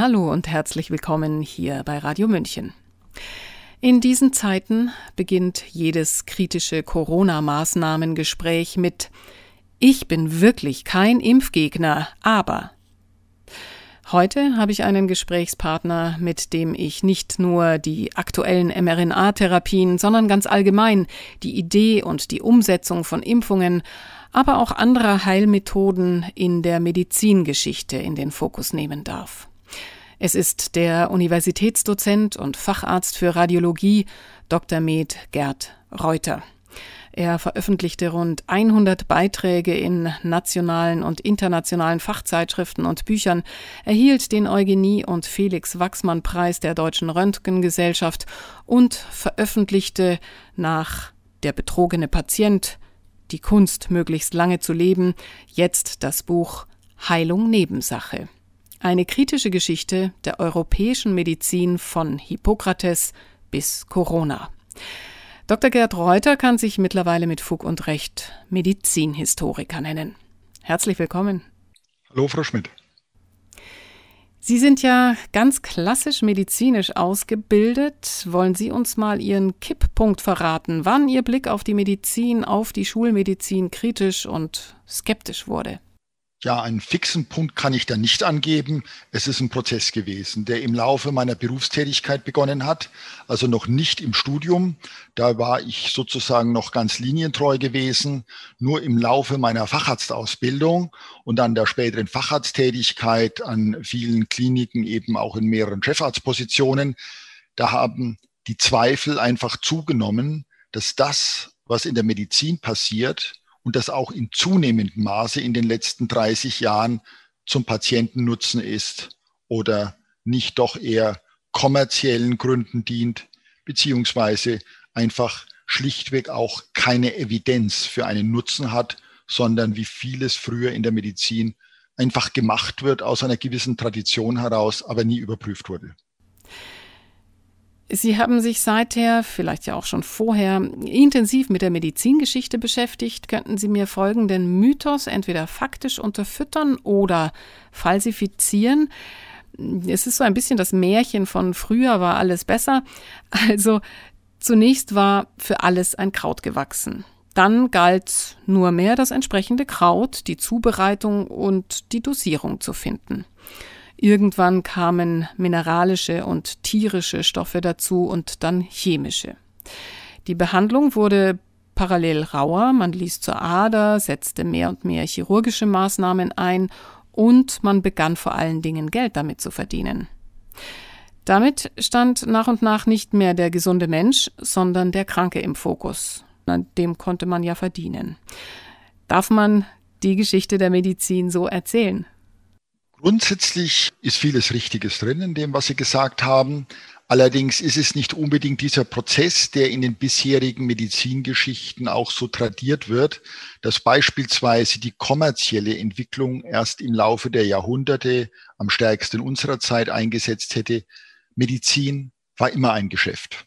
Hallo und herzlich willkommen hier bei Radio München. In diesen Zeiten beginnt jedes kritische Corona-Maßnahmengespräch mit Ich bin wirklich kein Impfgegner, aber Heute habe ich einen Gesprächspartner, mit dem ich nicht nur die aktuellen mRNA-Therapien, sondern ganz allgemein die Idee und die Umsetzung von Impfungen, aber auch anderer Heilmethoden in der Medizingeschichte in den Fokus nehmen darf. Es ist der Universitätsdozent und Facharzt für Radiologie Dr. Med Gerd Reuter. Er veröffentlichte rund 100 Beiträge in nationalen und internationalen Fachzeitschriften und Büchern, erhielt den Eugenie- und Felix Wachsmann-Preis der Deutschen Röntgengesellschaft und veröffentlichte nach Der betrogene Patient, die Kunst möglichst lange zu leben, jetzt das Buch Heilung Nebensache. Eine kritische Geschichte der europäischen Medizin von Hippokrates bis Corona. Dr. Gerd Reuter kann sich mittlerweile mit Fug und Recht Medizinhistoriker nennen. Herzlich willkommen. Hallo, Frau Schmidt. Sie sind ja ganz klassisch medizinisch ausgebildet. Wollen Sie uns mal Ihren Kipppunkt verraten, wann Ihr Blick auf die Medizin, auf die Schulmedizin kritisch und skeptisch wurde? Ja, einen fixen Punkt kann ich da nicht angeben. Es ist ein Prozess gewesen, der im Laufe meiner Berufstätigkeit begonnen hat, also noch nicht im Studium. Da war ich sozusagen noch ganz linientreu gewesen. Nur im Laufe meiner Facharztausbildung und dann der späteren Facharzttätigkeit an vielen Kliniken, eben auch in mehreren Chefarztpositionen, da haben die Zweifel einfach zugenommen, dass das, was in der Medizin passiert, und das auch in zunehmendem Maße in den letzten 30 Jahren zum Patientennutzen ist oder nicht doch eher kommerziellen Gründen dient, beziehungsweise einfach schlichtweg auch keine Evidenz für einen Nutzen hat, sondern wie vieles früher in der Medizin einfach gemacht wird aus einer gewissen Tradition heraus, aber nie überprüft wurde. Sie haben sich seither, vielleicht ja auch schon vorher, intensiv mit der Medizingeschichte beschäftigt. Könnten Sie mir folgenden Mythos entweder faktisch unterfüttern oder falsifizieren? Es ist so ein bisschen das Märchen von früher war alles besser. Also zunächst war für alles ein Kraut gewachsen. Dann galt nur mehr das entsprechende Kraut, die Zubereitung und die Dosierung zu finden. Irgendwann kamen mineralische und tierische Stoffe dazu und dann chemische. Die Behandlung wurde parallel rauer, man ließ zur Ader, setzte mehr und mehr chirurgische Maßnahmen ein und man begann vor allen Dingen Geld damit zu verdienen. Damit stand nach und nach nicht mehr der gesunde Mensch, sondern der Kranke im Fokus. An dem konnte man ja verdienen. Darf man die Geschichte der Medizin so erzählen? Grundsätzlich ist vieles Richtiges drin in dem, was Sie gesagt haben. Allerdings ist es nicht unbedingt dieser Prozess, der in den bisherigen Medizingeschichten auch so tradiert wird, dass beispielsweise die kommerzielle Entwicklung erst im Laufe der Jahrhunderte am stärksten unserer Zeit eingesetzt hätte. Medizin war immer ein Geschäft.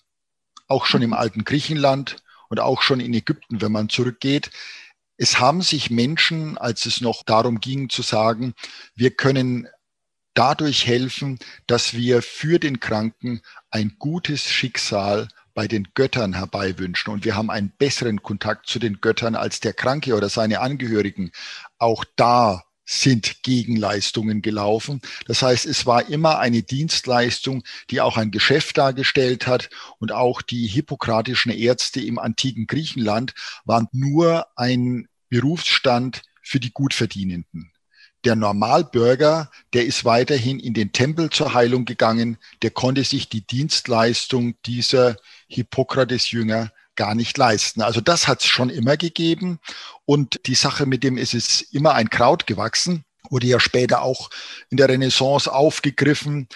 Auch schon im alten Griechenland und auch schon in Ägypten, wenn man zurückgeht. Es haben sich Menschen, als es noch darum ging zu sagen, wir können dadurch helfen, dass wir für den Kranken ein gutes Schicksal bei den Göttern herbeiwünschen und wir haben einen besseren Kontakt zu den Göttern als der Kranke oder seine Angehörigen. Auch da sind Gegenleistungen gelaufen. Das heißt, es war immer eine Dienstleistung, die auch ein Geschäft dargestellt hat und auch die hippokratischen Ärzte im antiken Griechenland waren nur ein Berufsstand für die Gutverdienenden. Der Normalbürger, der ist weiterhin in den Tempel zur Heilung gegangen, der konnte sich die Dienstleistung dieser Hippokrates-Jünger gar nicht leisten. Also das hat es schon immer gegeben. Und die Sache mit dem ist es immer ein Kraut gewachsen, wurde ja später auch in der Renaissance aufgegriffen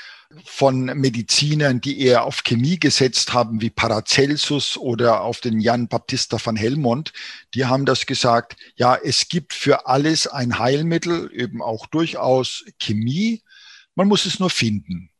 von Medizinern, die eher auf Chemie gesetzt haben, wie Paracelsus oder auf den Jan Baptista von Helmont, die haben das gesagt, ja, es gibt für alles ein Heilmittel, eben auch durchaus Chemie, man muss es nur finden.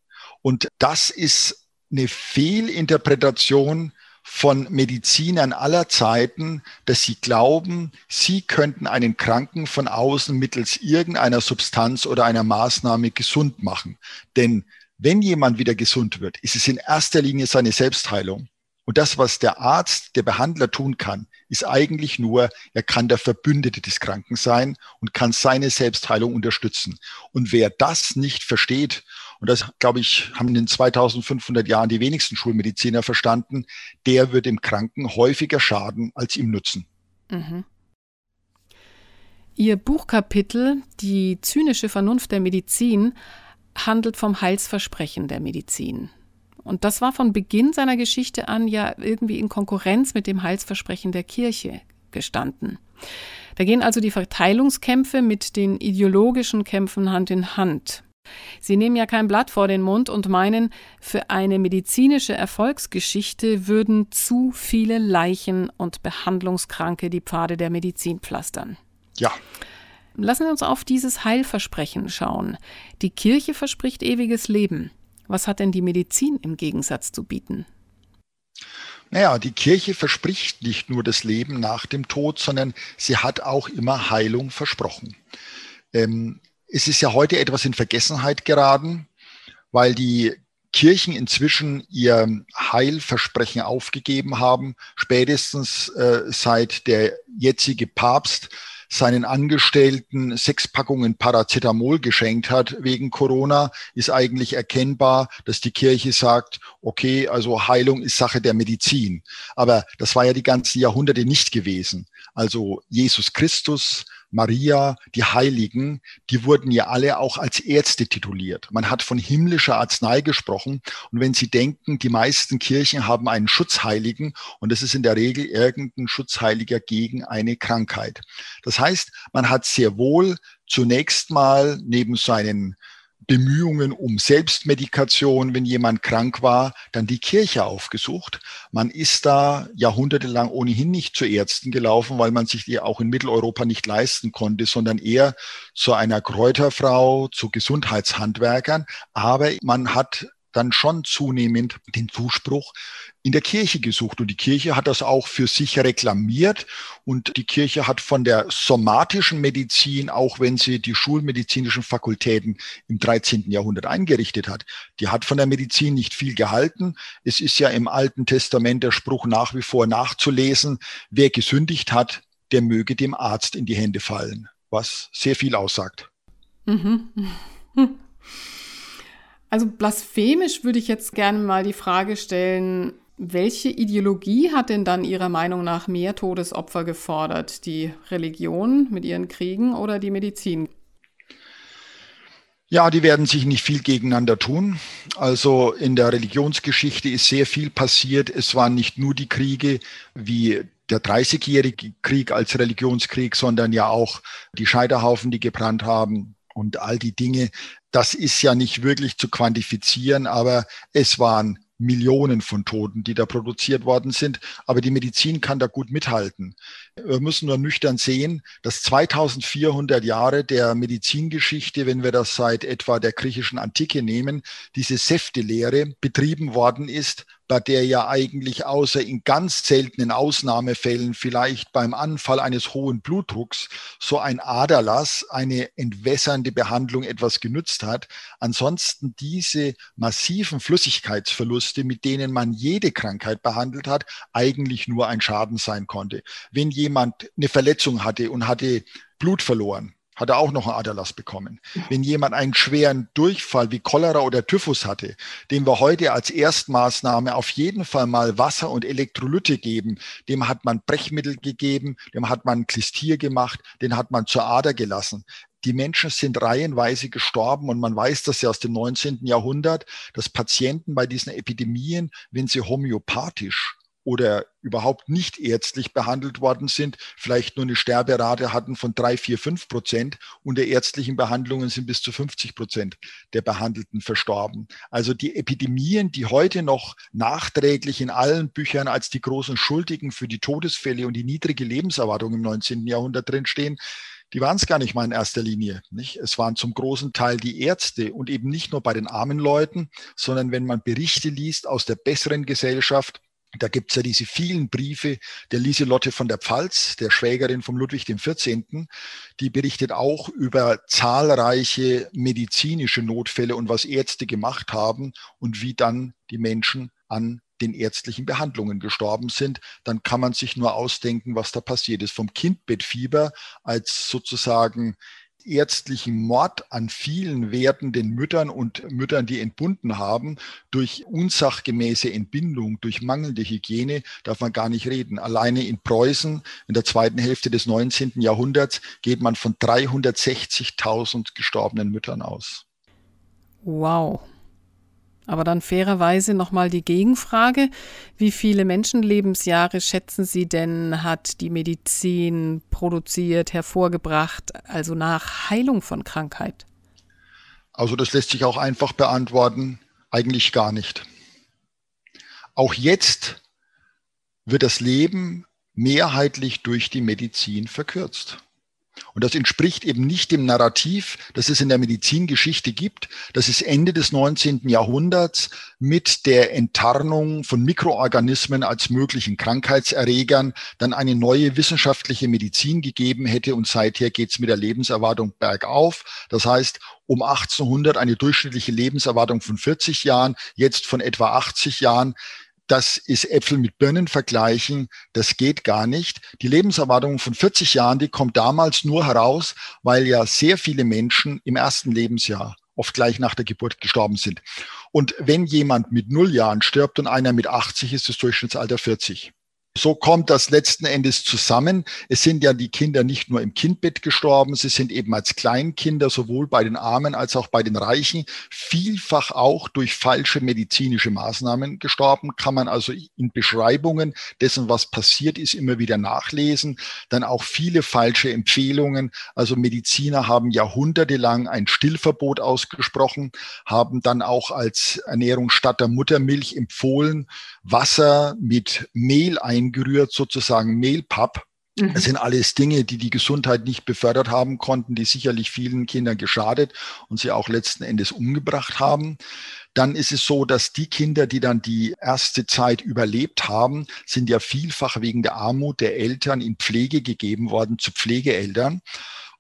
Und das ist eine Fehlinterpretation von Medizinern aller Zeiten, dass sie glauben, sie könnten einen Kranken von außen mittels irgendeiner Substanz oder einer Maßnahme gesund machen. Denn wenn jemand wieder gesund wird, ist es in erster Linie seine Selbstheilung. Und das, was der Arzt, der Behandler tun kann, ist eigentlich nur, er kann der Verbündete des Kranken sein und kann seine Selbstheilung unterstützen. Und wer das nicht versteht und das, glaube ich, haben in den 2500 Jahren die wenigsten Schulmediziner verstanden, der wird dem Kranken häufiger schaden als ihm nutzen. Mhm. Ihr Buchkapitel Die zynische Vernunft der Medizin handelt vom Heilsversprechen der Medizin. Und das war von Beginn seiner Geschichte an ja irgendwie in Konkurrenz mit dem Heilsversprechen der Kirche gestanden. Da gehen also die Verteilungskämpfe mit den ideologischen Kämpfen Hand in Hand. Sie nehmen ja kein Blatt vor den Mund und meinen, für eine medizinische Erfolgsgeschichte würden zu viele Leichen und Behandlungskranke die Pfade der Medizin pflastern. Ja. Lassen Sie uns auf dieses Heilversprechen schauen. Die Kirche verspricht ewiges Leben. Was hat denn die Medizin im Gegensatz zu bieten? Naja, die Kirche verspricht nicht nur das Leben nach dem Tod, sondern sie hat auch immer Heilung versprochen. Ähm, es ist ja heute etwas in Vergessenheit geraten, weil die Kirchen inzwischen ihr Heilversprechen aufgegeben haben, spätestens äh, seit der jetzige Papst seinen Angestellten sechs Packungen Paracetamol geschenkt hat wegen Corona, ist eigentlich erkennbar, dass die Kirche sagt, okay, also Heilung ist Sache der Medizin. Aber das war ja die ganzen Jahrhunderte nicht gewesen. Also Jesus Christus, Maria, die Heiligen, die wurden ja alle auch als Ärzte tituliert. Man hat von himmlischer Arznei gesprochen. Und wenn Sie denken, die meisten Kirchen haben einen Schutzheiligen und das ist in der Regel irgendein Schutzheiliger gegen eine Krankheit. Das heißt, man hat sehr wohl zunächst mal neben seinen Bemühungen um Selbstmedikation, wenn jemand krank war, dann die Kirche aufgesucht. Man ist da jahrhundertelang ohnehin nicht zu Ärzten gelaufen, weil man sich die auch in Mitteleuropa nicht leisten konnte, sondern eher zu einer Kräuterfrau, zu Gesundheitshandwerkern. Aber man hat dann schon zunehmend den Zuspruch in der Kirche gesucht. Und die Kirche hat das auch für sich reklamiert. Und die Kirche hat von der somatischen Medizin, auch wenn sie die schulmedizinischen Fakultäten im 13. Jahrhundert eingerichtet hat, die hat von der Medizin nicht viel gehalten. Es ist ja im Alten Testament der Spruch nach wie vor nachzulesen, wer gesündigt hat, der möge dem Arzt in die Hände fallen, was sehr viel aussagt. Mhm. Also blasphemisch würde ich jetzt gerne mal die Frage stellen, welche Ideologie hat denn dann Ihrer Meinung nach mehr Todesopfer gefordert? Die Religion mit ihren Kriegen oder die Medizin? Ja, die werden sich nicht viel gegeneinander tun. Also in der Religionsgeschichte ist sehr viel passiert. Es waren nicht nur die Kriege wie der 30-jährige Krieg als Religionskrieg, sondern ja auch die Scheiterhaufen, die gebrannt haben, und all die Dinge, das ist ja nicht wirklich zu quantifizieren, aber es waren Millionen von Toten, die da produziert worden sind. Aber die Medizin kann da gut mithalten. Wir müssen nur nüchtern sehen, dass 2400 Jahre der Medizingeschichte, wenn wir das seit etwa der griechischen Antike nehmen, diese Säftelehre betrieben worden ist bei der ja eigentlich außer in ganz seltenen Ausnahmefällen vielleicht beim Anfall eines hohen Blutdrucks so ein Aderlass, eine entwässernde Behandlung etwas genützt hat. Ansonsten diese massiven Flüssigkeitsverluste, mit denen man jede Krankheit behandelt hat, eigentlich nur ein Schaden sein konnte. Wenn jemand eine Verletzung hatte und hatte Blut verloren, hat er auch noch einen Aderlass bekommen. Wenn jemand einen schweren Durchfall wie Cholera oder Typhus hatte, dem wir heute als Erstmaßnahme auf jeden Fall mal Wasser und Elektrolyte geben, dem hat man Brechmittel gegeben, dem hat man Klistier gemacht, den hat man zur Ader gelassen. Die Menschen sind reihenweise gestorben und man weiß das ja aus dem 19. Jahrhundert, dass Patienten bei diesen Epidemien, wenn sie homöopathisch oder überhaupt nicht ärztlich behandelt worden sind, vielleicht nur eine Sterberate hatten von drei, vier, fünf Prozent. Unter ärztlichen Behandlungen sind bis zu 50 Prozent der Behandelten verstorben. Also die Epidemien, die heute noch nachträglich in allen Büchern als die großen Schuldigen für die Todesfälle und die niedrige Lebenserwartung im 19. Jahrhundert drinstehen, die waren es gar nicht mal in erster Linie. Nicht? Es waren zum großen Teil die Ärzte und eben nicht nur bei den armen Leuten, sondern wenn man Berichte liest aus der besseren Gesellschaft, Da gibt's ja diese vielen Briefe der Lieselotte von der Pfalz, der Schwägerin von Ludwig XIV., die berichtet auch über zahlreiche medizinische Notfälle und was Ärzte gemacht haben und wie dann die Menschen an den ärztlichen Behandlungen gestorben sind, dann kann man sich nur ausdenken, was da passiert ist. Vom Kindbettfieber als sozusagen ärztlichen Mord an vielen werdenden Müttern und Müttern, die entbunden haben, durch unsachgemäße Entbindung, durch mangelnde Hygiene, darf man gar nicht reden. Alleine in Preußen in der zweiten Hälfte des 19. Jahrhunderts geht man von 360.000 gestorbenen Müttern aus. Wow. Aber dann fairerweise nochmal die Gegenfrage. Wie viele Menschenlebensjahre schätzen Sie denn, hat die Medizin produziert, hervorgebracht, also nach Heilung von Krankheit? Also das lässt sich auch einfach beantworten. Eigentlich gar nicht. Auch jetzt wird das Leben mehrheitlich durch die Medizin verkürzt. Und das entspricht eben nicht dem Narrativ, das es in der Medizingeschichte gibt, dass es Ende des 19. Jahrhunderts mit der Enttarnung von Mikroorganismen als möglichen Krankheitserregern dann eine neue wissenschaftliche Medizin gegeben hätte und seither geht es mit der Lebenserwartung bergauf. Das heißt, um 1800 eine durchschnittliche Lebenserwartung von 40 Jahren, jetzt von etwa 80 Jahren das ist Äpfel mit Birnen vergleichen, das geht gar nicht. Die Lebenserwartung von 40 Jahren, die kommt damals nur heraus, weil ja sehr viele Menschen im ersten Lebensjahr oft gleich nach der Geburt gestorben sind. Und wenn jemand mit null Jahren stirbt und einer mit 80, ist das Durchschnittsalter 40. So kommt das letzten Endes zusammen. Es sind ja die Kinder nicht nur im Kindbett gestorben, sie sind eben als Kleinkinder sowohl bei den Armen als auch bei den Reichen vielfach auch durch falsche medizinische Maßnahmen gestorben. Kann man also in Beschreibungen dessen, was passiert ist, immer wieder nachlesen. Dann auch viele falsche Empfehlungen. Also Mediziner haben jahrhundertelang ein Stillverbot ausgesprochen, haben dann auch als Ernährung statt der Muttermilch empfohlen, Wasser mit Mehl eingerührt, sozusagen Mehlpapp. Mhm. Das sind alles Dinge, die die Gesundheit nicht befördert haben konnten, die sicherlich vielen Kindern geschadet und sie auch letzten Endes umgebracht haben. Dann ist es so, dass die Kinder, die dann die erste Zeit überlebt haben, sind ja vielfach wegen der Armut der Eltern in Pflege gegeben worden zu Pflegeeltern.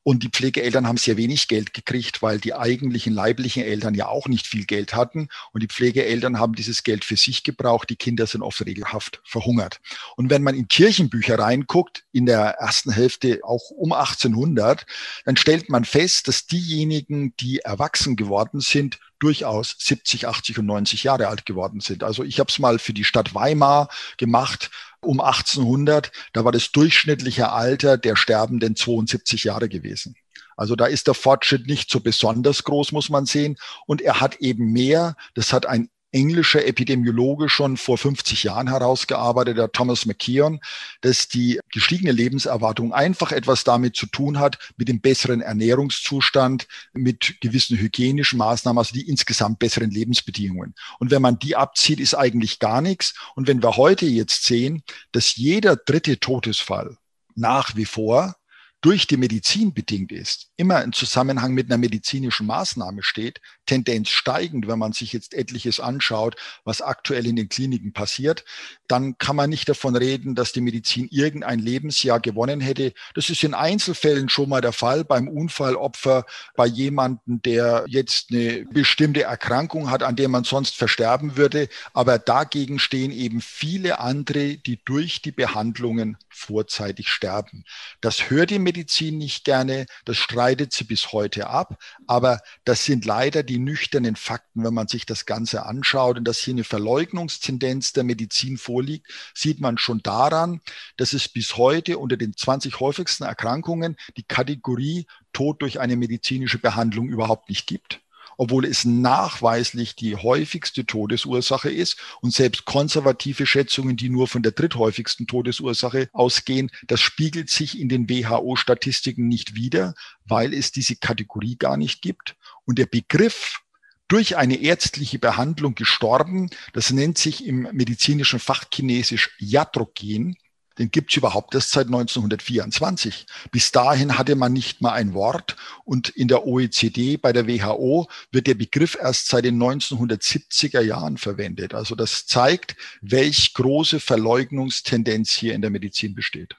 Und die Pflegeeltern haben sehr wenig Geld gekriegt, weil die eigentlichen leiblichen Eltern ja auch nicht viel Geld hatten. Und die Pflegeeltern haben dieses Geld für sich gebraucht. Die Kinder sind oft regelhaft verhungert. Und wenn man in Kirchenbücher reinguckt, in der ersten Hälfte auch um 1800, dann stellt man fest, dass diejenigen, die erwachsen geworden sind, durchaus 70, 80 und 90 Jahre alt geworden sind. Also ich habe es mal für die Stadt Weimar gemacht um 1800, da war das durchschnittliche Alter der Sterbenden 72 Jahre gewesen. Also da ist der Fortschritt nicht so besonders groß, muss man sehen. Und er hat eben mehr, das hat ein englischer Epidemiologe schon vor 50 Jahren herausgearbeitet, der Thomas McKeon, dass die gestiegene Lebenserwartung einfach etwas damit zu tun hat, mit dem besseren Ernährungszustand, mit gewissen hygienischen Maßnahmen, also die insgesamt besseren Lebensbedingungen. Und wenn man die abzieht, ist eigentlich gar nichts. Und wenn wir heute jetzt sehen, dass jeder dritte Todesfall nach wie vor durch die Medizin bedingt ist, immer im Zusammenhang mit einer medizinischen Maßnahme steht, Tendenz steigend, wenn man sich jetzt etliches anschaut, was aktuell in den Kliniken passiert, dann kann man nicht davon reden, dass die Medizin irgendein Lebensjahr gewonnen hätte. Das ist in Einzelfällen schon mal der Fall, beim Unfallopfer, bei jemandem, der jetzt eine bestimmte Erkrankung hat, an der man sonst versterben würde. Aber dagegen stehen eben viele andere, die durch die Behandlungen vorzeitig sterben. Das hört die Medizin nicht gerne, das streitet sie bis heute ab, aber das sind leider die nüchternen Fakten, wenn man sich das Ganze anschaut und dass hier eine Verleugnungstendenz der Medizin vorliegt, sieht man schon daran, dass es bis heute unter den 20 häufigsten Erkrankungen die Kategorie Tod durch eine medizinische Behandlung überhaupt nicht gibt obwohl es nachweislich die häufigste Todesursache ist. Und selbst konservative Schätzungen, die nur von der dritthäufigsten Todesursache ausgehen, das spiegelt sich in den WHO-Statistiken nicht wider, weil es diese Kategorie gar nicht gibt. Und der Begriff durch eine ärztliche Behandlung gestorben, das nennt sich im medizinischen Fach chinesisch Iatrogen, Den gibt es überhaupt erst seit 1924. Bis dahin hatte man nicht mal ein Wort und in der OECD, bei der WHO, wird der Begriff erst seit den 1970er Jahren verwendet. Also das zeigt, welch große Verleugnungstendenz hier in der Medizin besteht.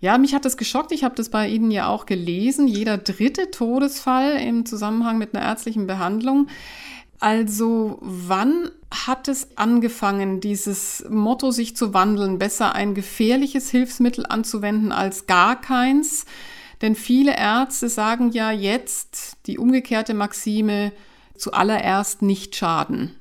Ja, mich hat das geschockt. Ich habe das bei Ihnen ja auch gelesen. Jeder dritte Todesfall im Zusammenhang mit einer ärztlichen Behandlung. Also wann hat es angefangen, dieses Motto sich zu wandeln, besser ein gefährliches Hilfsmittel anzuwenden als gar keins? Denn viele Ärzte sagen ja jetzt die umgekehrte Maxime, zuallererst nicht schaden.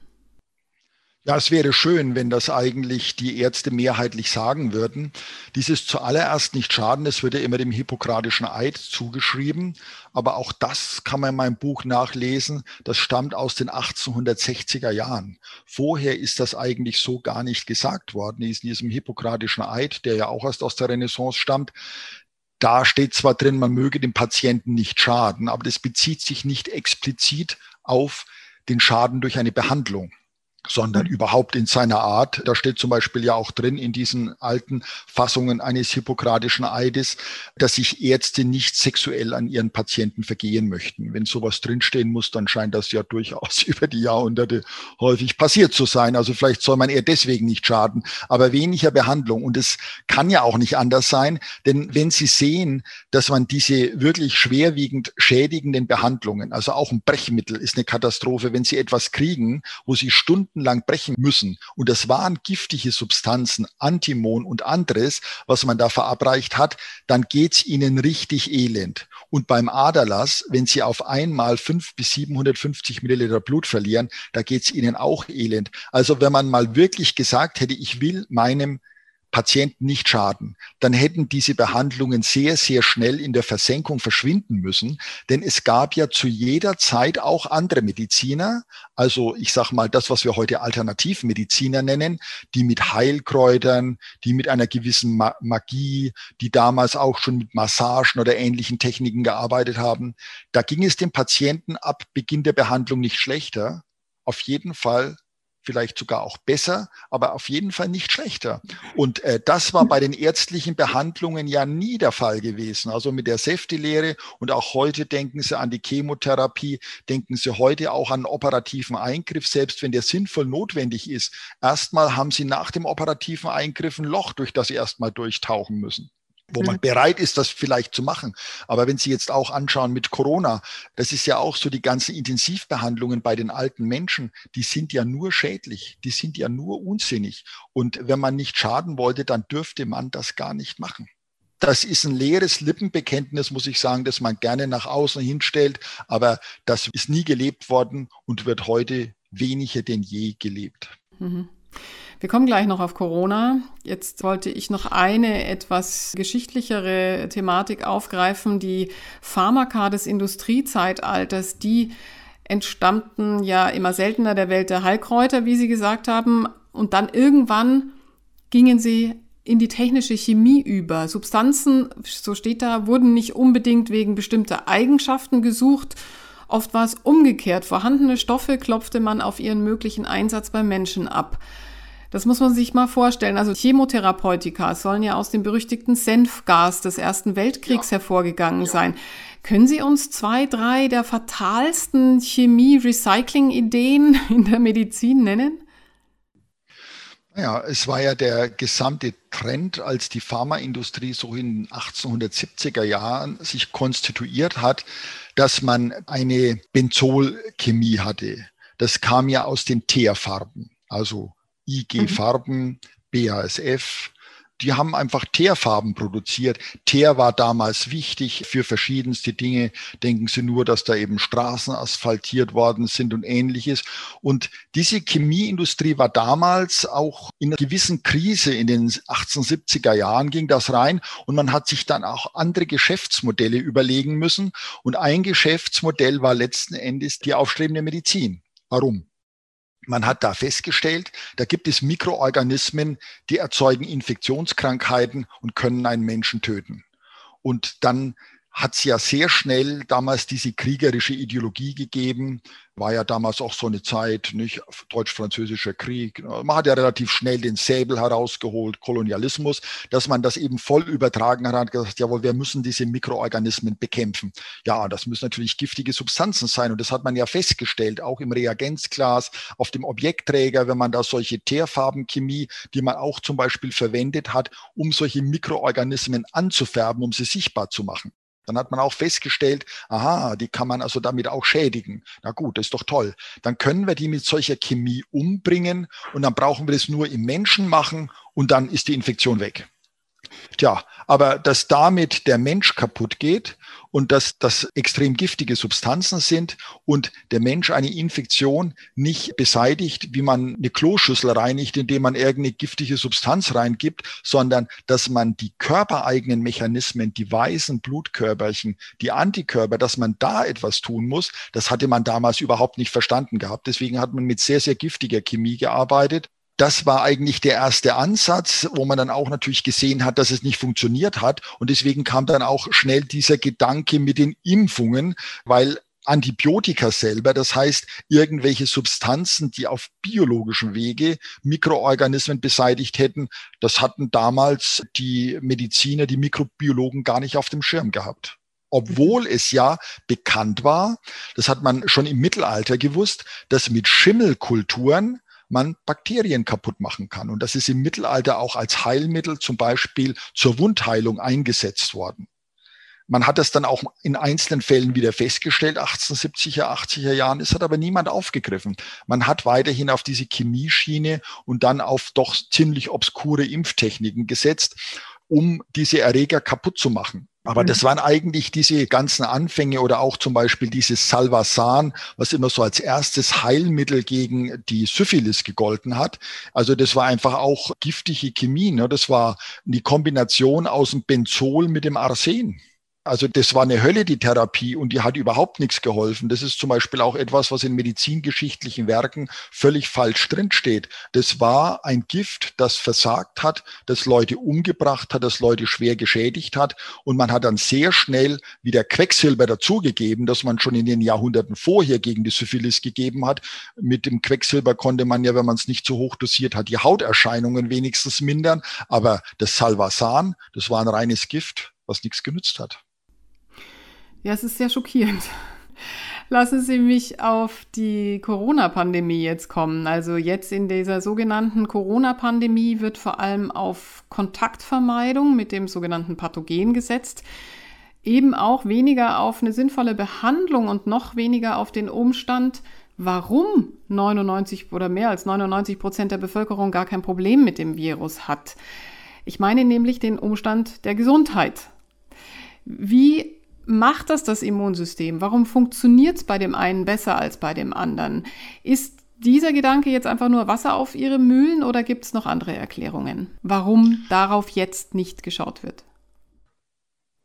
Ja, es wäre schön, wenn das eigentlich die Ärzte mehrheitlich sagen würden. Dieses zuallererst nicht schaden, das wird ja immer dem hippokratischen Eid zugeschrieben. Aber auch das kann man in meinem Buch nachlesen. Das stammt aus den 1860er Jahren. Vorher ist das eigentlich so gar nicht gesagt worden. In diesem hippokratischen Eid, der ja auch erst aus der Renaissance stammt, da steht zwar drin, man möge dem Patienten nicht schaden, aber das bezieht sich nicht explizit auf den Schaden durch eine Behandlung sondern mhm. überhaupt in seiner Art. Da steht zum Beispiel ja auch drin in diesen alten Fassungen eines hippokratischen Eides, dass sich Ärzte nicht sexuell an ihren Patienten vergehen möchten. Wenn sowas drinstehen muss, dann scheint das ja durchaus über die Jahrhunderte häufig passiert zu sein. Also vielleicht soll man eher deswegen nicht schaden, aber weniger Behandlung. Und es kann ja auch nicht anders sein, denn wenn Sie sehen, dass man diese wirklich schwerwiegend schädigenden Behandlungen, also auch ein Brechmittel ist eine Katastrophe, wenn Sie etwas kriegen, wo Sie Stunden stundenlang brechen müssen. Und das waren giftige Substanzen, Antimon und anderes, was man da verabreicht hat, dann geht's ihnen richtig elend. Und beim Aderlass, wenn sie auf einmal fünf bis 750 Milliliter Blut verlieren, da geht's ihnen auch elend. Also wenn man mal wirklich gesagt hätte, ich will meinem Patienten nicht schaden, dann hätten diese Behandlungen sehr, sehr schnell in der Versenkung verschwinden müssen. Denn es gab ja zu jeder Zeit auch andere Mediziner, also ich sage mal das, was wir heute Alternativmediziner nennen, die mit Heilkräutern, die mit einer gewissen Magie, die damals auch schon mit Massagen oder ähnlichen Techniken gearbeitet haben. Da ging es dem Patienten ab Beginn der Behandlung nicht schlechter. Auf jeden Fall vielleicht sogar auch besser, aber auf jeden Fall nicht schlechter. Und äh, das war bei den ärztlichen Behandlungen ja nie der Fall gewesen. Also mit der Säftelehre und auch heute denken Sie an die Chemotherapie, denken Sie heute auch an operativen Eingriff, selbst wenn der sinnvoll notwendig ist. Erstmal haben Sie nach dem operativen Eingriff ein Loch, durch das Sie erstmal durchtauchen müssen wo man mhm. bereit ist, das vielleicht zu machen. Aber wenn Sie jetzt auch anschauen mit Corona, das ist ja auch so, die ganzen Intensivbehandlungen bei den alten Menschen, die sind ja nur schädlich, die sind ja nur unsinnig. Und wenn man nicht schaden wollte, dann dürfte man das gar nicht machen. Das ist ein leeres Lippenbekenntnis, muss ich sagen, das man gerne nach außen hinstellt, aber das ist nie gelebt worden und wird heute weniger denn je gelebt. Mhm. Wir kommen gleich noch auf Corona. Jetzt wollte ich noch eine etwas geschichtlichere Thematik aufgreifen. Die Pharmaka des Industriezeitalters, die entstammten ja immer seltener der Welt der Heilkräuter, wie Sie gesagt haben. Und dann irgendwann gingen sie in die technische Chemie über. Substanzen, so steht da, wurden nicht unbedingt wegen bestimmter Eigenschaften gesucht. Oft war es umgekehrt. Vorhandene Stoffe klopfte man auf ihren möglichen Einsatz beim Menschen ab. Das muss man sich mal vorstellen. Also Chemotherapeutika sollen ja aus dem berüchtigten Senfgas des Ersten Weltkriegs ja. hervorgegangen ja. sein. Können Sie uns zwei, drei der fatalsten Chemie-Recycling-Ideen in der Medizin nennen? Ja, es war ja der gesamte Trend, als die Pharmaindustrie so in 1870er Jahren sich konstituiert hat, dass man eine Benzolchemie hatte. Das kam ja aus den Teerfarben, also IG mhm. Farben, BASF. Die haben einfach Teerfarben produziert. Teer war damals wichtig für verschiedenste Dinge. Denken Sie nur, dass da eben Straßen asphaltiert worden sind und ähnliches. Und diese Chemieindustrie war damals auch in einer gewissen Krise in den 1870er Jahren ging das rein und man hat sich dann auch andere Geschäftsmodelle überlegen müssen. Und ein Geschäftsmodell war letzten Endes die aufstrebende Medizin. Warum? Man hat da festgestellt, da gibt es Mikroorganismen, die erzeugen Infektionskrankheiten und können einen Menschen töten. Und dann hat es ja sehr schnell damals diese kriegerische Ideologie gegeben. War ja damals auch so eine Zeit, nicht deutsch-französischer Krieg. Man hat ja relativ schnell den Säbel herausgeholt, Kolonialismus, dass man das eben voll übertragen hat, hat gesagt, jawohl, wir müssen diese Mikroorganismen bekämpfen. Ja, das müssen natürlich giftige Substanzen sein. Und das hat man ja festgestellt, auch im Reagenzglas, auf dem Objektträger, wenn man da solche Teerfarbenchemie, die man auch zum Beispiel verwendet hat, um solche Mikroorganismen anzufärben, um sie sichtbar zu machen. Dann hat man auch festgestellt, aha, die kann man also damit auch schädigen. Na gut, das ist doch toll. Dann können wir die mit solcher Chemie umbringen und dann brauchen wir das nur im Menschen machen und dann ist die Infektion weg. Tja, aber dass damit der Mensch kaputt geht und dass das extrem giftige Substanzen sind und der Mensch eine Infektion nicht beseitigt, wie man eine Kloschüssel reinigt, indem man irgendeine giftige Substanz reingibt, sondern dass man die körpereigenen Mechanismen, die weißen Blutkörperchen, die Antikörper, dass man da etwas tun muss, das hatte man damals überhaupt nicht verstanden gehabt. Deswegen hat man mit sehr, sehr giftiger Chemie gearbeitet das war eigentlich der erste Ansatz, wo man dann auch natürlich gesehen hat, dass es nicht funktioniert hat. Und deswegen kam dann auch schnell dieser Gedanke mit den Impfungen, weil Antibiotika selber, das heißt irgendwelche Substanzen, die auf biologischem Wege Mikroorganismen beseitigt hätten, das hatten damals die Mediziner, die Mikrobiologen gar nicht auf dem Schirm gehabt obwohl es ja bekannt war, das hat man schon im Mittelalter gewusst, dass mit Schimmelkulturen man Bakterien kaputt machen kann. Und das ist im Mittelalter auch als Heilmittel zum Beispiel zur Wundheilung eingesetzt worden. Man hat das dann auch in einzelnen Fällen wieder festgestellt, 1870er, 80er Jahren. Es hat aber niemand aufgegriffen. Man hat weiterhin auf diese Chemieschiene und dann auf doch ziemlich obskure Impftechniken gesetzt, um diese Erreger kaputt zu machen. Aber das mhm. waren eigentlich diese ganzen Anfänge oder auch zum Beispiel dieses Salvasan, was immer so als erstes Heilmittel gegen die Syphilis gegolten hat. Also das war einfach auch giftige Chemie. Ne? Das war die Kombination aus dem Benzol mit dem Arsen. Also das war eine Hölle, die Therapie, und die hat überhaupt nichts geholfen. Das ist zum Beispiel auch etwas, was in medizingeschichtlichen Werken völlig falsch drinsteht. Das war ein Gift, das versagt hat, das Leute umgebracht hat, das Leute schwer geschädigt hat. Und man hat dann sehr schnell wieder Quecksilber dazugegeben, das man schon in den Jahrhunderten vorher gegen die Syphilis gegeben hat. Mit dem Quecksilber konnte man ja, wenn man es nicht zu hoch dosiert hat, die Hauterscheinungen wenigstens mindern. Aber das Salvasan, das war ein reines Gift, was nichts genützt hat. Ja, es ist sehr schockierend. Lassen Sie mich auf die Corona-Pandemie jetzt kommen. Also jetzt in dieser sogenannten Corona-Pandemie wird vor allem auf Kontaktvermeidung mit dem sogenannten Pathogen gesetzt. Eben auch weniger auf eine sinnvolle Behandlung und noch weniger auf den Umstand, warum 99 oder mehr als 99 Prozent der Bevölkerung gar kein Problem mit dem Virus hat. Ich meine nämlich den Umstand der Gesundheit. Wie macht das das Immunsystem? Warum funktioniert es bei dem einen besser als bei dem anderen? Ist dieser Gedanke jetzt einfach nur Wasser auf ihre Mühlen oder gibt es noch andere Erklärungen, warum darauf jetzt nicht geschaut wird?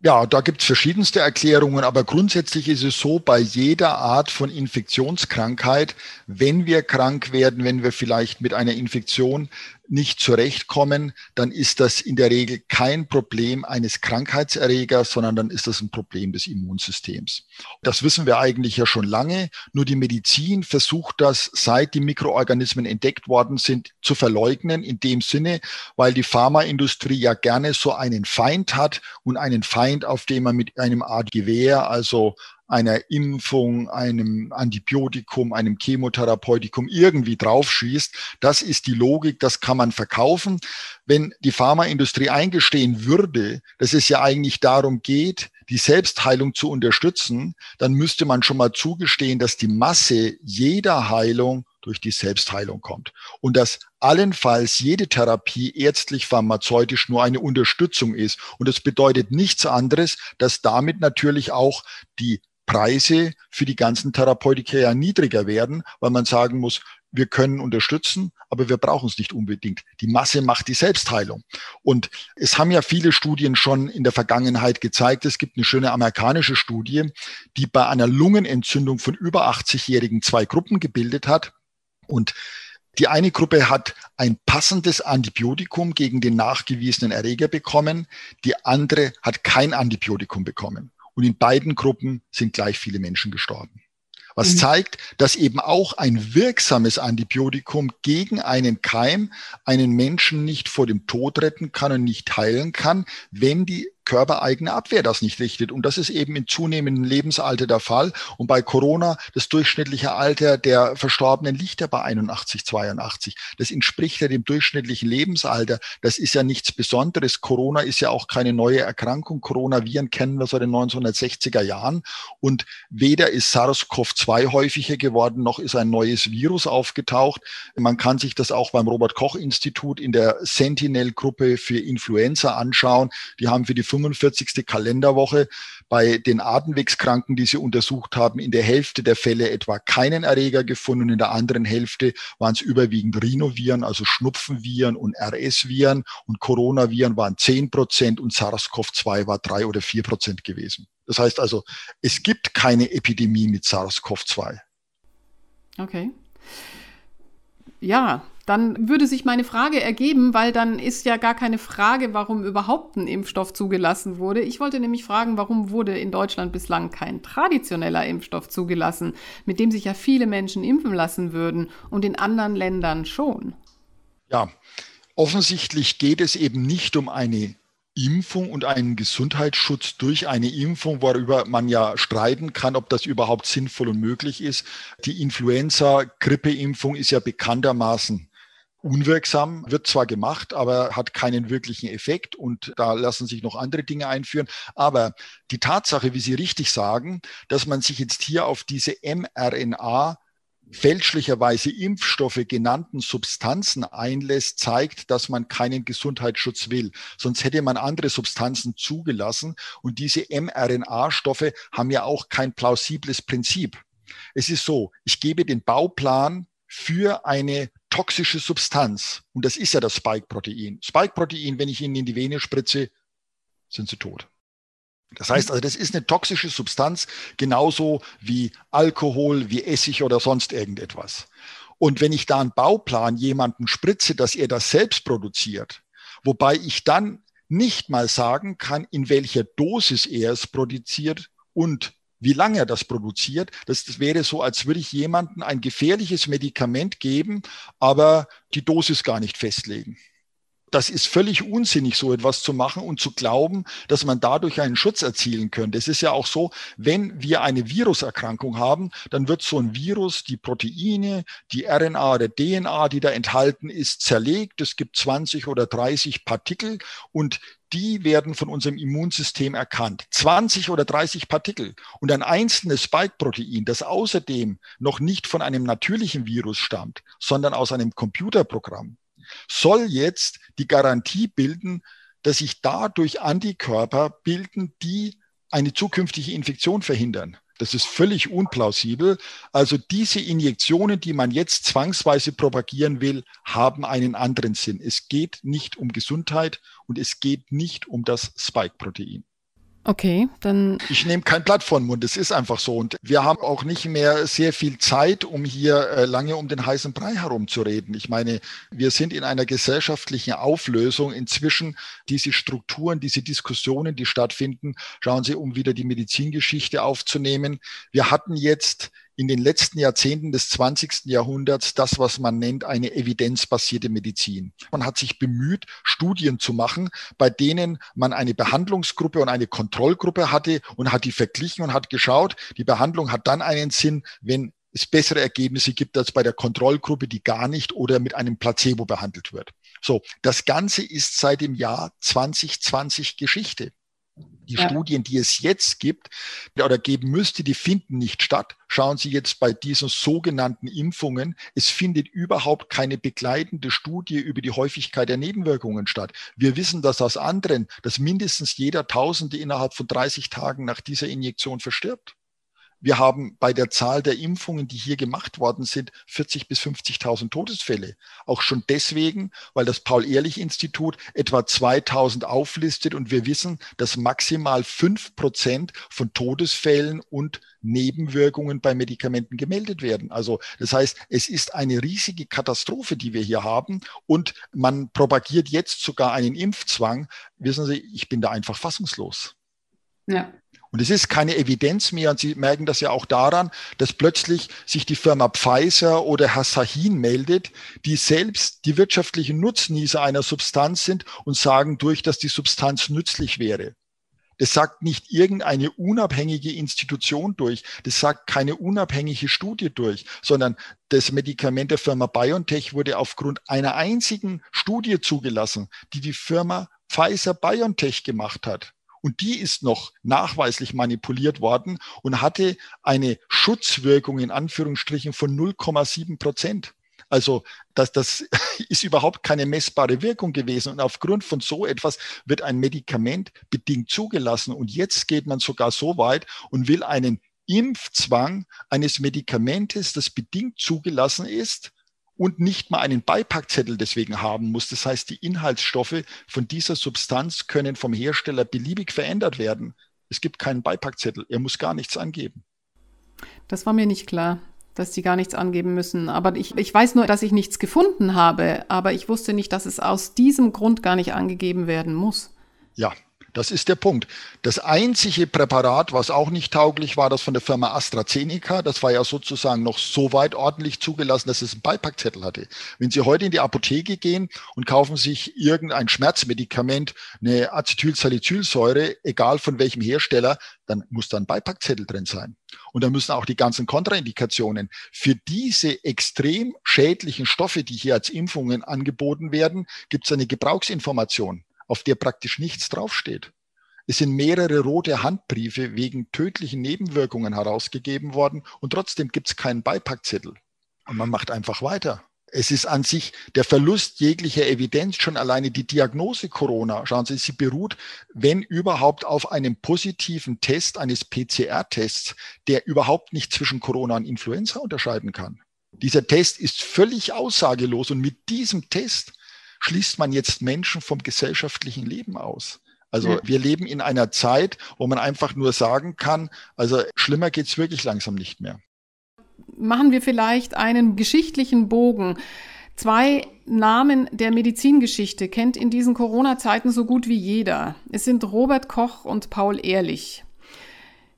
Ja, da gibt es verschiedenste Erklärungen, aber grundsätzlich ist es so, bei jeder Art von Infektionskrankheit, wenn wir krank werden, wenn wir vielleicht mit einer Infektion nicht zurechtkommen, dann ist das in der Regel kein Problem eines Krankheitserregers, sondern dann ist das ein Problem des Immunsystems. Das wissen wir eigentlich ja schon lange. Nur die Medizin versucht das, seit die Mikroorganismen entdeckt worden sind, zu verleugnen, in dem Sinne, weil die Pharmaindustrie ja gerne so einen Feind hat und einen Feind, auf dem man mit einem Art Gewehr, also einer Impfung, einem Antibiotikum, einem Chemotherapeutikum irgendwie draufschießt. Das ist die Logik, das kann man verkaufen. Wenn die Pharmaindustrie eingestehen würde, dass es ja eigentlich darum geht, die Selbstheilung zu unterstützen, dann müsste man schon mal zugestehen, dass die Masse jeder Heilung durch die Selbstheilung kommt. Und dass allenfalls jede Therapie ärztlich pharmazeutisch nur eine Unterstützung ist. Und das bedeutet nichts anderes, dass damit natürlich auch die Preise für die ganzen Therapeutika ja niedriger werden, weil man sagen muss, wir können unterstützen, aber wir brauchen es nicht unbedingt. Die Masse macht die Selbstheilung. Und es haben ja viele Studien schon in der Vergangenheit gezeigt. Es gibt eine schöne amerikanische Studie, die bei einer Lungenentzündung von über 80-Jährigen zwei Gruppen gebildet hat. Und die eine Gruppe hat ein passendes Antibiotikum gegen den nachgewiesenen Erreger bekommen. Die andere hat kein Antibiotikum bekommen. Und in beiden Gruppen sind gleich viele Menschen gestorben. Was mhm. zeigt, dass eben auch ein wirksames Antibiotikum gegen einen Keim einen Menschen nicht vor dem Tod retten kann und nicht heilen kann, wenn die körpereigene Abwehr das nicht richtet. Und das ist eben im zunehmenden Lebensalter der Fall. Und bei Corona, das durchschnittliche Alter der Verstorbenen liegt ja bei 81, 82. Das entspricht ja dem durchschnittlichen Lebensalter. Das ist ja nichts Besonderes. Corona ist ja auch keine neue Erkrankung. Coronaviren kennen wir seit den 1960er Jahren. Und weder ist SARS-CoV-2 häufiger geworden, noch ist ein neues Virus aufgetaucht. Man kann sich das auch beim Robert-Koch-Institut in der Sentinel-Gruppe für Influenza anschauen. Die haben für die 45. Kalenderwoche bei den Atemwegskranken, die sie untersucht haben, in der Hälfte der Fälle etwa keinen Erreger gefunden. In der anderen Hälfte waren es überwiegend Rhinoviren, also Schnupfenviren und RS-Viren und Coronaviren waren 10 Prozent und SARS-CoV-2 war drei oder vier Prozent gewesen. Das heißt also, es gibt keine Epidemie mit SARS-CoV-2. Okay. Ja, dann würde sich meine Frage ergeben, weil dann ist ja gar keine Frage, warum überhaupt ein Impfstoff zugelassen wurde. Ich wollte nämlich fragen, warum wurde in Deutschland bislang kein traditioneller Impfstoff zugelassen, mit dem sich ja viele Menschen impfen lassen würden und in anderen Ländern schon. Ja, offensichtlich geht es eben nicht um eine Impfung und einen Gesundheitsschutz durch eine Impfung, worüber man ja streiten kann, ob das überhaupt sinnvoll und möglich ist. Die Influenza-Grippeimpfung ist ja bekanntermaßen unwirksam, wird zwar gemacht, aber hat keinen wirklichen Effekt und da lassen sich noch andere Dinge einführen. Aber die Tatsache, wie Sie richtig sagen, dass man sich jetzt hier auf diese mRNA fälschlicherweise Impfstoffe genannten Substanzen einlässt, zeigt, dass man keinen Gesundheitsschutz will. Sonst hätte man andere Substanzen zugelassen. Und diese mRNA-Stoffe haben ja auch kein plausibles Prinzip. Es ist so, ich gebe den Bauplan für eine toxische Substanz. Und das ist ja das Spike-Protein. Spike-Protein, wenn ich Ihnen in die Vene spritze, sind Sie tot. Das heißt also, das ist eine toxische Substanz, genauso wie Alkohol, wie Essig oder sonst irgendetwas. Und wenn ich da einen Bauplan jemanden spritze, dass er das selbst produziert, wobei ich dann nicht mal sagen kann, in welcher Dosis er es produziert und wie lange er das produziert. Das, das wäre so, als würde ich jemandem ein gefährliches Medikament geben, aber die Dosis gar nicht festlegen das ist völlig unsinnig, so etwas zu machen und zu glauben, dass man dadurch einen Schutz erzielen könnte. Es ist ja auch so, wenn wir eine Viruserkrankung haben, dann wird so ein Virus die Proteine, die RNA oder DNA, die da enthalten ist, zerlegt. Es gibt 20 oder 30 Partikel und die werden von unserem Immunsystem erkannt. 20 oder 30 Partikel und ein einzelnes Spike-Protein, das außerdem noch nicht von einem natürlichen Virus stammt, sondern aus einem Computerprogramm, soll jetzt die Garantie bilden, dass sich dadurch Antikörper bilden, die eine zukünftige Infektion verhindern. Das ist völlig unplausibel. Also diese Injektionen, die man jetzt zwangsweise propagieren will, haben einen anderen Sinn. Es geht nicht um Gesundheit und es geht nicht um das Spike-Protein. Okay, dann. Ich nehme kein Blatt vor den Mund, es ist einfach so. Und wir haben auch nicht mehr sehr viel Zeit, um hier äh, lange um den heißen Brei herumzureden. Ich meine, wir sind in einer gesellschaftlichen Auflösung. Inzwischen diese Strukturen, diese Diskussionen, die stattfinden, schauen Sie, um wieder die Medizingeschichte aufzunehmen. Wir hatten jetzt in den letzten Jahrzehnten des 20. Jahrhunderts das, was man nennt, eine evidenzbasierte Medizin. Man hat sich bemüht, Studien zu machen, bei denen man eine Behandlungsgruppe und eine Kontrollgruppe hatte und hat die verglichen und hat geschaut, die Behandlung hat dann einen Sinn, wenn es bessere Ergebnisse gibt als bei der Kontrollgruppe, die gar nicht oder mit einem Placebo behandelt wird. So, das Ganze ist seit dem Jahr 2020 Geschichte. Die ja. Studien, die es jetzt gibt oder geben müsste, die finden nicht statt. Schauen Sie jetzt bei diesen sogenannten Impfungen. Es findet überhaupt keine begleitende Studie über die Häufigkeit der Nebenwirkungen statt. Wir wissen das aus anderen, dass mindestens jeder Tausende innerhalb von 30 Tagen nach dieser Injektion verstirbt. Wir haben bei der Zahl der Impfungen, die hier gemacht worden sind, 40 bis 50.000 Todesfälle. Auch schon deswegen, weil das Paul-Ehrlich-Institut etwa 2000 auflistet und wir wissen, dass maximal fünf Prozent von Todesfällen und Nebenwirkungen bei Medikamenten gemeldet werden. Also das heißt, es ist eine riesige Katastrophe, die wir hier haben und man propagiert jetzt sogar einen Impfzwang. Wissen Sie, ich bin da einfach fassungslos. Ja. Und es ist keine Evidenz mehr. Und Sie merken das ja auch daran, dass plötzlich sich die Firma Pfizer oder Herr Sahin meldet, die selbst die wirtschaftlichen Nutznießer einer Substanz sind und sagen durch, dass die Substanz nützlich wäre. Das sagt nicht irgendeine unabhängige Institution durch. Das sagt keine unabhängige Studie durch, sondern das Medikament der Firma BioNTech wurde aufgrund einer einzigen Studie zugelassen, die die Firma Pfizer BioNTech gemacht hat. Und die ist noch nachweislich manipuliert worden und hatte eine Schutzwirkung in Anführungsstrichen von 0,7 Prozent. Also das, das ist überhaupt keine messbare Wirkung gewesen. Und aufgrund von so etwas wird ein Medikament bedingt zugelassen. Und jetzt geht man sogar so weit und will einen Impfzwang eines Medikamentes, das bedingt zugelassen ist, und nicht mal einen Beipackzettel deswegen haben muss. Das heißt, die Inhaltsstoffe von dieser Substanz können vom Hersteller beliebig verändert werden. Es gibt keinen Beipackzettel. Er muss gar nichts angeben. Das war mir nicht klar, dass die gar nichts angeben müssen. Aber ich, ich weiß nur, dass ich nichts gefunden habe. Aber ich wusste nicht, dass es aus diesem Grund gar nicht angegeben werden muss. Ja, das ist der Punkt. Das einzige Präparat, was auch nicht tauglich war, das von der Firma AstraZeneca, das war ja sozusagen noch so weit ordentlich zugelassen, dass es einen Beipackzettel hatte. Wenn Sie heute in die Apotheke gehen und kaufen sich irgendein Schmerzmedikament, eine Acetylsalicylsäure, egal von welchem Hersteller, dann muss da ein Beipackzettel drin sein. Und da müssen auch die ganzen Kontraindikationen für diese extrem schädlichen Stoffe, die hier als Impfungen angeboten werden, gibt es eine Gebrauchsinformation auf der praktisch nichts draufsteht. Es sind mehrere rote Handbriefe wegen tödlichen Nebenwirkungen herausgegeben worden und trotzdem gibt es keinen Beipackzettel. Und man macht einfach weiter. Es ist an sich der Verlust jeglicher Evidenz, schon alleine die Diagnose Corona. Schauen Sie, sie beruht, wenn überhaupt, auf einem positiven Test eines PCR-Tests, der überhaupt nicht zwischen Corona und Influenza unterscheiden kann. Dieser Test ist völlig aussagelos und mit diesem Test schließt man jetzt Menschen vom gesellschaftlichen Leben aus. Also wir leben in einer Zeit, wo man einfach nur sagen kann, also schlimmer geht es wirklich langsam nicht mehr. Machen wir vielleicht einen geschichtlichen Bogen. Zwei Namen der Medizingeschichte kennt in diesen Corona-Zeiten so gut wie jeder. Es sind Robert Koch und Paul Ehrlich.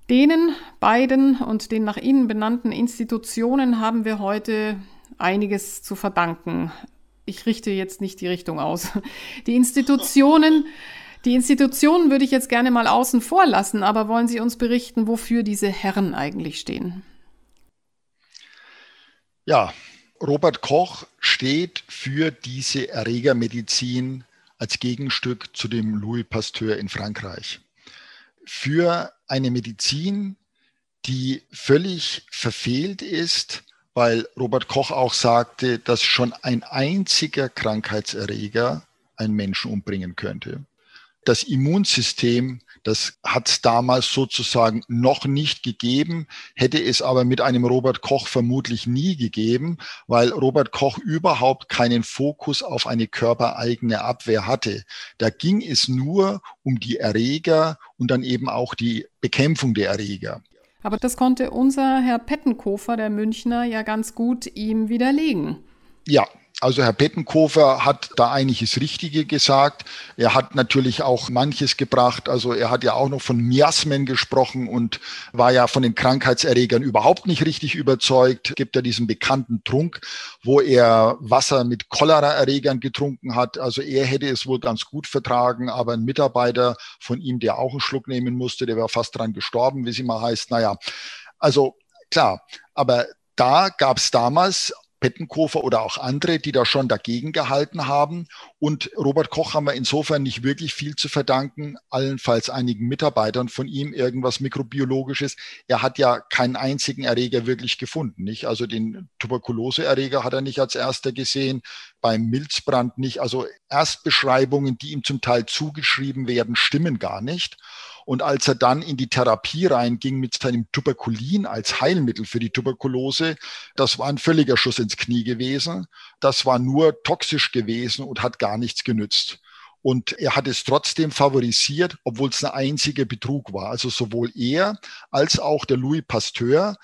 Denen beiden und den nach ihnen benannten Institutionen haben wir heute einiges zu verdanken ich richte jetzt nicht die Richtung aus. Die Institutionen, die Institutionen würde ich jetzt gerne mal außen vor lassen, aber wollen Sie uns berichten, wofür diese Herren eigentlich stehen? Ja, Robert Koch steht für diese Erregermedizin als Gegenstück zu dem Louis Pasteur in Frankreich. Für eine Medizin, die völlig verfehlt ist, weil Robert Koch auch sagte, dass schon ein einziger Krankheitserreger einen Menschen umbringen könnte. Das Immunsystem, das hat es damals sozusagen noch nicht gegeben, hätte es aber mit einem Robert Koch vermutlich nie gegeben, weil Robert Koch überhaupt keinen Fokus auf eine körpereigene Abwehr hatte. Da ging es nur um die Erreger und dann eben auch die Bekämpfung der Erreger. Aber das konnte unser Herr Pettenkofer, der Münchner, ja ganz gut ihm widerlegen. Ja, also Herr Pettenkofer hat da das Richtige gesagt. Er hat natürlich auch manches gebracht. Also er hat ja auch noch von Miasmen gesprochen und war ja von den Krankheitserregern überhaupt nicht richtig überzeugt. Gibt ja diesen bekannten Trunk, wo er Wasser mit Choleraerregern getrunken hat. Also er hätte es wohl ganz gut vertragen, aber ein Mitarbeiter von ihm, der auch einen Schluck nehmen musste, der war fast dran gestorben, wie sie mal heißt. Naja, also klar, aber da gab es damals Pettenkofer oder auch andere, die da schon dagegen gehalten haben. Und Robert Koch haben wir insofern nicht wirklich viel zu verdanken, allenfalls einigen Mitarbeitern von ihm irgendwas mikrobiologisches. Er hat ja keinen einzigen Erreger wirklich gefunden, nicht? Also den Tuberkuloseerreger hat er nicht als erster gesehen, beim Milzbrand nicht. Also Erstbeschreibungen, die ihm zum Teil zugeschrieben werden, stimmen gar nicht. Und als er dann in die Therapie reinging mit seinem Tuberkulin als Heilmittel für die Tuberkulose, das war ein völliger Schuss ins Knie gewesen. Das war nur toxisch gewesen und hat gar nichts genützt. Und er hat es trotzdem favorisiert, obwohl es ein einziger Betrug war. Also sowohl er als auch der Louis Pasteur,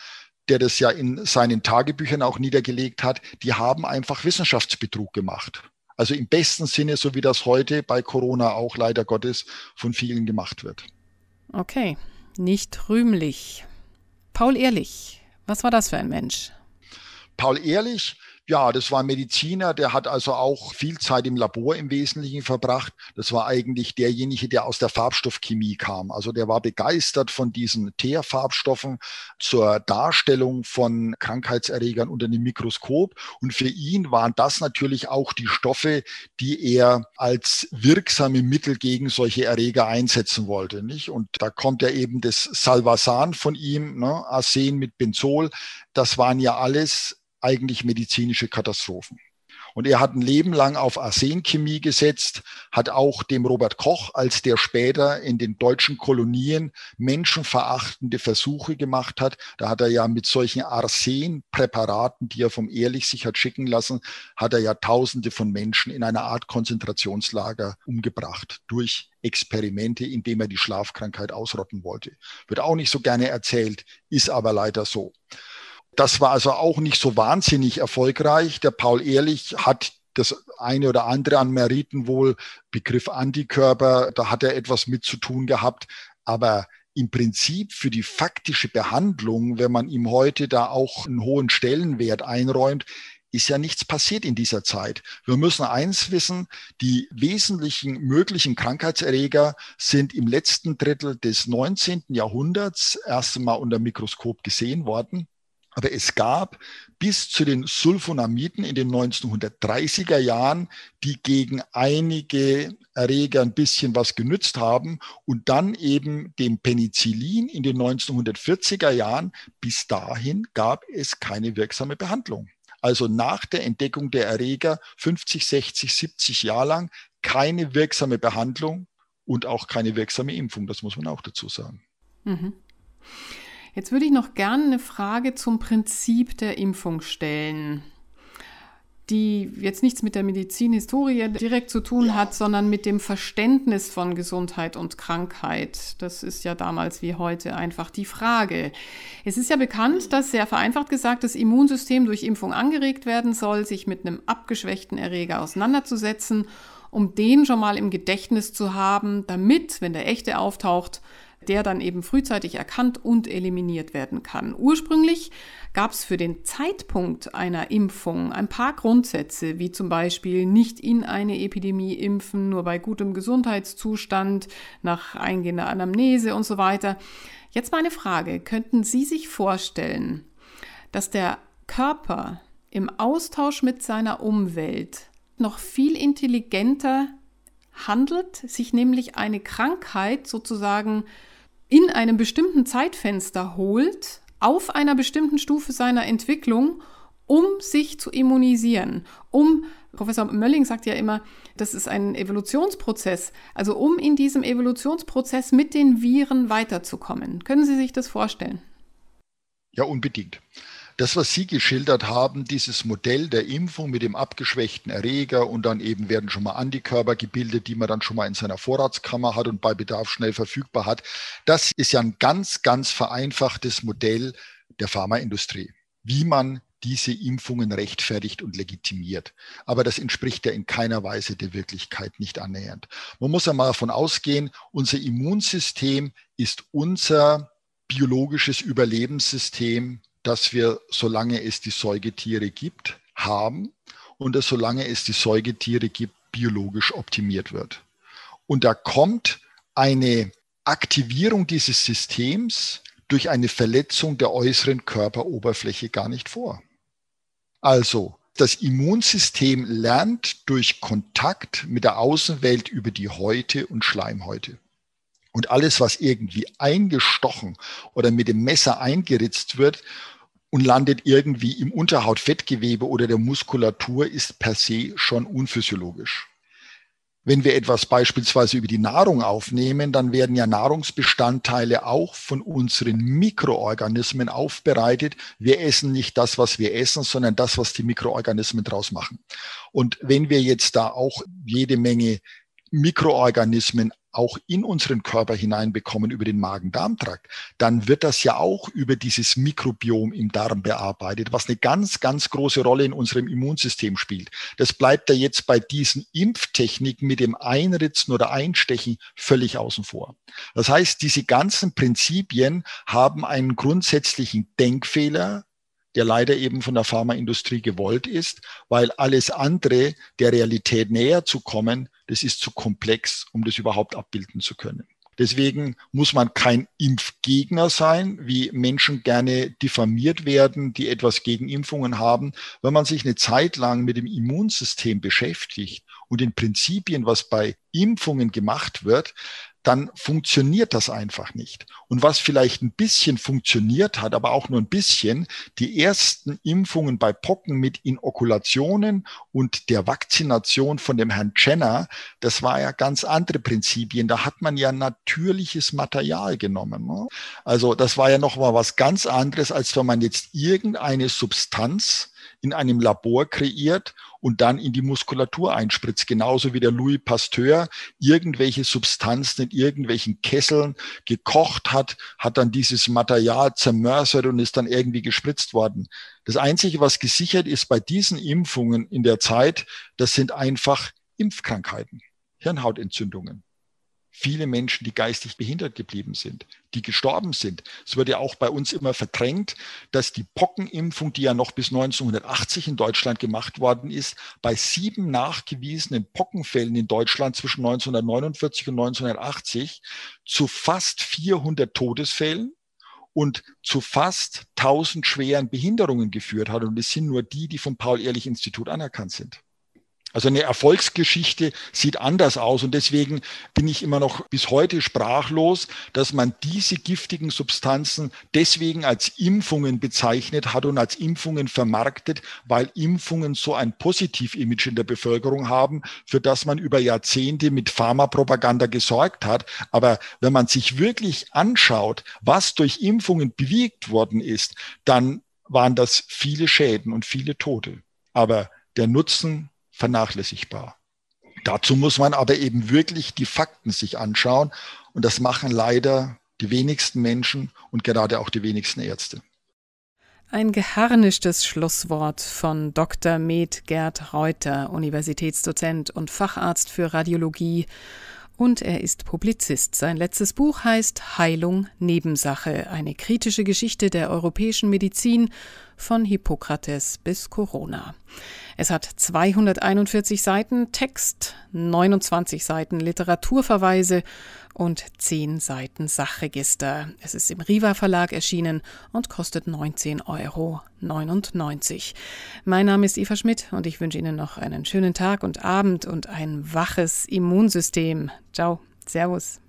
der das ja in seinen Tagebüchern auch niedergelegt hat, die haben einfach Wissenschaftsbetrug gemacht. Also im besten Sinne, so wie das heute bei Corona auch leider Gottes von vielen gemacht wird. Okay. nicht rühmlich. Paul Ehrlich, was war das für ein Mensch? Paul Ehrlich ja, das war ein Mediziner, der hat also auch viel Zeit im Labor im Wesentlichen verbracht. Das war eigentlich derjenige, der aus der Farbstoffchemie kam. Also der war begeistert von diesen Teerfarbstoffen zur Darstellung von Krankheitserregern unter dem Mikroskop. Und für ihn waren das natürlich auch die Stoffe, die er als wirksame Mittel gegen solche Erreger einsetzen wollte. Nicht? Und da kommt ja eben das Salvasan von ihm, ne? Arsen mit Benzol. Das waren ja alles eigentlich medizinische Katastrophen. Und er hat ein Leben lang auf Arsenchemie gesetzt, hat auch dem Robert Koch, als der später in den deutschen Kolonien menschenverachtende Versuche gemacht hat, da hat er ja mit solchen Arsenpräparaten, die er vom Ehrlich sich hat schicken lassen, hat er ja Tausende von Menschen in einer Art Konzentrationslager umgebracht durch Experimente, indem er die Schlafkrankheit ausrotten wollte. Wird auch nicht so gerne erzählt, ist aber leider so. Das war also auch nicht so wahnsinnig erfolgreich. Der Paul Ehrlich hat das eine oder andere an Meriten wohl, Begriff Antikörper, da hat er etwas mit zu tun gehabt. Aber im Prinzip für die faktische Behandlung, wenn man ihm heute da auch einen hohen Stellenwert einräumt, ist ja nichts passiert in dieser Zeit. Wir müssen eins wissen, die wesentlichen möglichen Krankheitserreger sind im letzten Drittel des 19. Jahrhunderts erst einmal unter Mikroskop gesehen worden. Aber es gab bis zu den Sulfonamiden in den 1930er Jahren, die gegen einige Erreger ein bisschen was genützt haben und dann eben dem Penicillin in den 1940er Jahren. Bis dahin gab es keine wirksame Behandlung. Also nach der Entdeckung der Erreger 50, 60, 70 Jahre lang keine wirksame Behandlung und auch keine wirksame Impfung. Das muss man auch dazu sagen. Mhm. Jetzt würde ich noch gerne eine Frage zum Prinzip der Impfung stellen, die jetzt nichts mit der Medizinhistorie direkt zu tun hat, sondern mit dem Verständnis von Gesundheit und Krankheit. Das ist ja damals wie heute einfach die Frage. Es ist ja bekannt, dass sehr vereinfacht gesagt das Immunsystem durch Impfung angeregt werden soll, sich mit einem abgeschwächten Erreger auseinanderzusetzen, um den schon mal im Gedächtnis zu haben, damit, wenn der echte auftaucht, der dann eben frühzeitig erkannt und eliminiert werden kann. Ursprünglich gab es für den Zeitpunkt einer Impfung ein paar Grundsätze, wie zum Beispiel nicht in eine Epidemie impfen, nur bei gutem Gesundheitszustand, nach eingehender Anamnese und so weiter. Jetzt meine Frage, könnten Sie sich vorstellen, dass der Körper im Austausch mit seiner Umwelt noch viel intelligenter handelt, sich nämlich eine Krankheit sozusagen in einem bestimmten Zeitfenster holt, auf einer bestimmten Stufe seiner Entwicklung, um sich zu immunisieren, um Professor Mölling sagt ja immer, das ist ein Evolutionsprozess, also um in diesem Evolutionsprozess mit den Viren weiterzukommen. Können Sie sich das vorstellen? Ja, unbedingt. Das, was Sie geschildert haben, dieses Modell der Impfung mit dem abgeschwächten Erreger und dann eben werden schon mal Antikörper gebildet, die man dann schon mal in seiner Vorratskammer hat und bei Bedarf schnell verfügbar hat, das ist ja ein ganz, ganz vereinfachtes Modell der Pharmaindustrie, wie man diese Impfungen rechtfertigt und legitimiert. Aber das entspricht ja in keiner Weise der Wirklichkeit nicht annähernd. Man muss ja mal davon ausgehen, unser Immunsystem ist unser biologisches Überlebenssystem dass wir, solange es die Säugetiere gibt, haben und dass solange es die Säugetiere gibt, biologisch optimiert wird. Und da kommt eine Aktivierung dieses Systems durch eine Verletzung der äußeren Körperoberfläche gar nicht vor. Also das Immunsystem lernt durch Kontakt mit der Außenwelt über die Häute und Schleimhäute. Und alles, was irgendwie eingestochen oder mit dem Messer eingeritzt wird, und landet irgendwie im Unterhautfettgewebe oder der Muskulatur, ist per se schon unphysiologisch. Wenn wir etwas beispielsweise über die Nahrung aufnehmen, dann werden ja Nahrungsbestandteile auch von unseren Mikroorganismen aufbereitet. Wir essen nicht das, was wir essen, sondern das, was die Mikroorganismen draus machen. Und wenn wir jetzt da auch jede Menge Mikroorganismen auch in unseren Körper hineinbekommen über den Magen-Darm-Trakt, dann wird das ja auch über dieses Mikrobiom im Darm bearbeitet, was eine ganz, ganz große Rolle in unserem Immunsystem spielt. Das bleibt da jetzt bei diesen Impftechniken mit dem Einritzen oder Einstechen völlig außen vor. Das heißt, diese ganzen Prinzipien haben einen grundsätzlichen Denkfehler, der leider eben von der Pharmaindustrie gewollt ist, weil alles andere der Realität näher zu kommen, das ist zu komplex, um das überhaupt abbilden zu können. Deswegen muss man kein Impfgegner sein, wie Menschen gerne diffamiert werden, die etwas gegen Impfungen haben. Wenn man sich eine Zeit lang mit dem Immunsystem beschäftigt und den Prinzipien, was bei Impfungen gemacht wird, dann funktioniert das einfach nicht. Und was vielleicht ein bisschen funktioniert hat, aber auch nur ein bisschen, die ersten Impfungen bei Pocken mit Inokulationen und der Vakzination von dem Herrn Jenner, das war ja ganz andere Prinzipien. Da hat man ja natürliches Material genommen. Ne? Also das war ja noch mal was ganz anderes, als wenn man jetzt irgendeine Substanz in einem Labor kreiert und dann in die Muskulatur einspritzt. Genauso wie der Louis Pasteur irgendwelche Substanzen in irgendwelchen Kesseln gekocht hat, hat dann dieses Material zermörsert und ist dann irgendwie gespritzt worden. Das Einzige, was gesichert ist bei diesen Impfungen in der Zeit, das sind einfach Impfkrankheiten, Hirnhautentzündungen viele Menschen, die geistig behindert geblieben sind, die gestorben sind. Es wird ja auch bei uns immer verdrängt, dass die Pockenimpfung, die ja noch bis 1980 in Deutschland gemacht worden ist, bei sieben nachgewiesenen Pockenfällen in Deutschland zwischen 1949 und 1980 zu fast 400 Todesfällen und zu fast 1000 schweren Behinderungen geführt hat. Und es sind nur die, die vom Paul-Ehrlich-Institut anerkannt sind. Also eine Erfolgsgeschichte sieht anders aus und deswegen bin ich immer noch bis heute sprachlos, dass man diese giftigen Substanzen deswegen als Impfungen bezeichnet hat und als Impfungen vermarktet, weil Impfungen so ein Positiv-Image in der Bevölkerung haben, für das man über Jahrzehnte mit Pharmapropaganda gesorgt hat. Aber wenn man sich wirklich anschaut, was durch Impfungen bewegt worden ist, dann waren das viele Schäden und viele Tote. Aber der Nutzen vernachlässigbar. Dazu muss man aber eben wirklich die Fakten sich anschauen. Und das machen leider die wenigsten Menschen und gerade auch die wenigsten Ärzte. Ein geharnischtes Schlusswort von Dr. Med Gerd Reuter, Universitätsdozent und Facharzt für Radiologie. Und er ist Publizist. Sein letztes Buch heißt Heilung Nebensache, eine kritische Geschichte der europäischen Medizin von Hippokrates bis Corona. Es hat 241 Seiten Text, 29 Seiten Literaturverweise und 10 Seiten Sachregister. Es ist im Riva Verlag erschienen und kostet 19,99 Euro. Mein Name ist Eva Schmidt und ich wünsche Ihnen noch einen schönen Tag und Abend und ein waches Immunsystem. Ciao, Servus.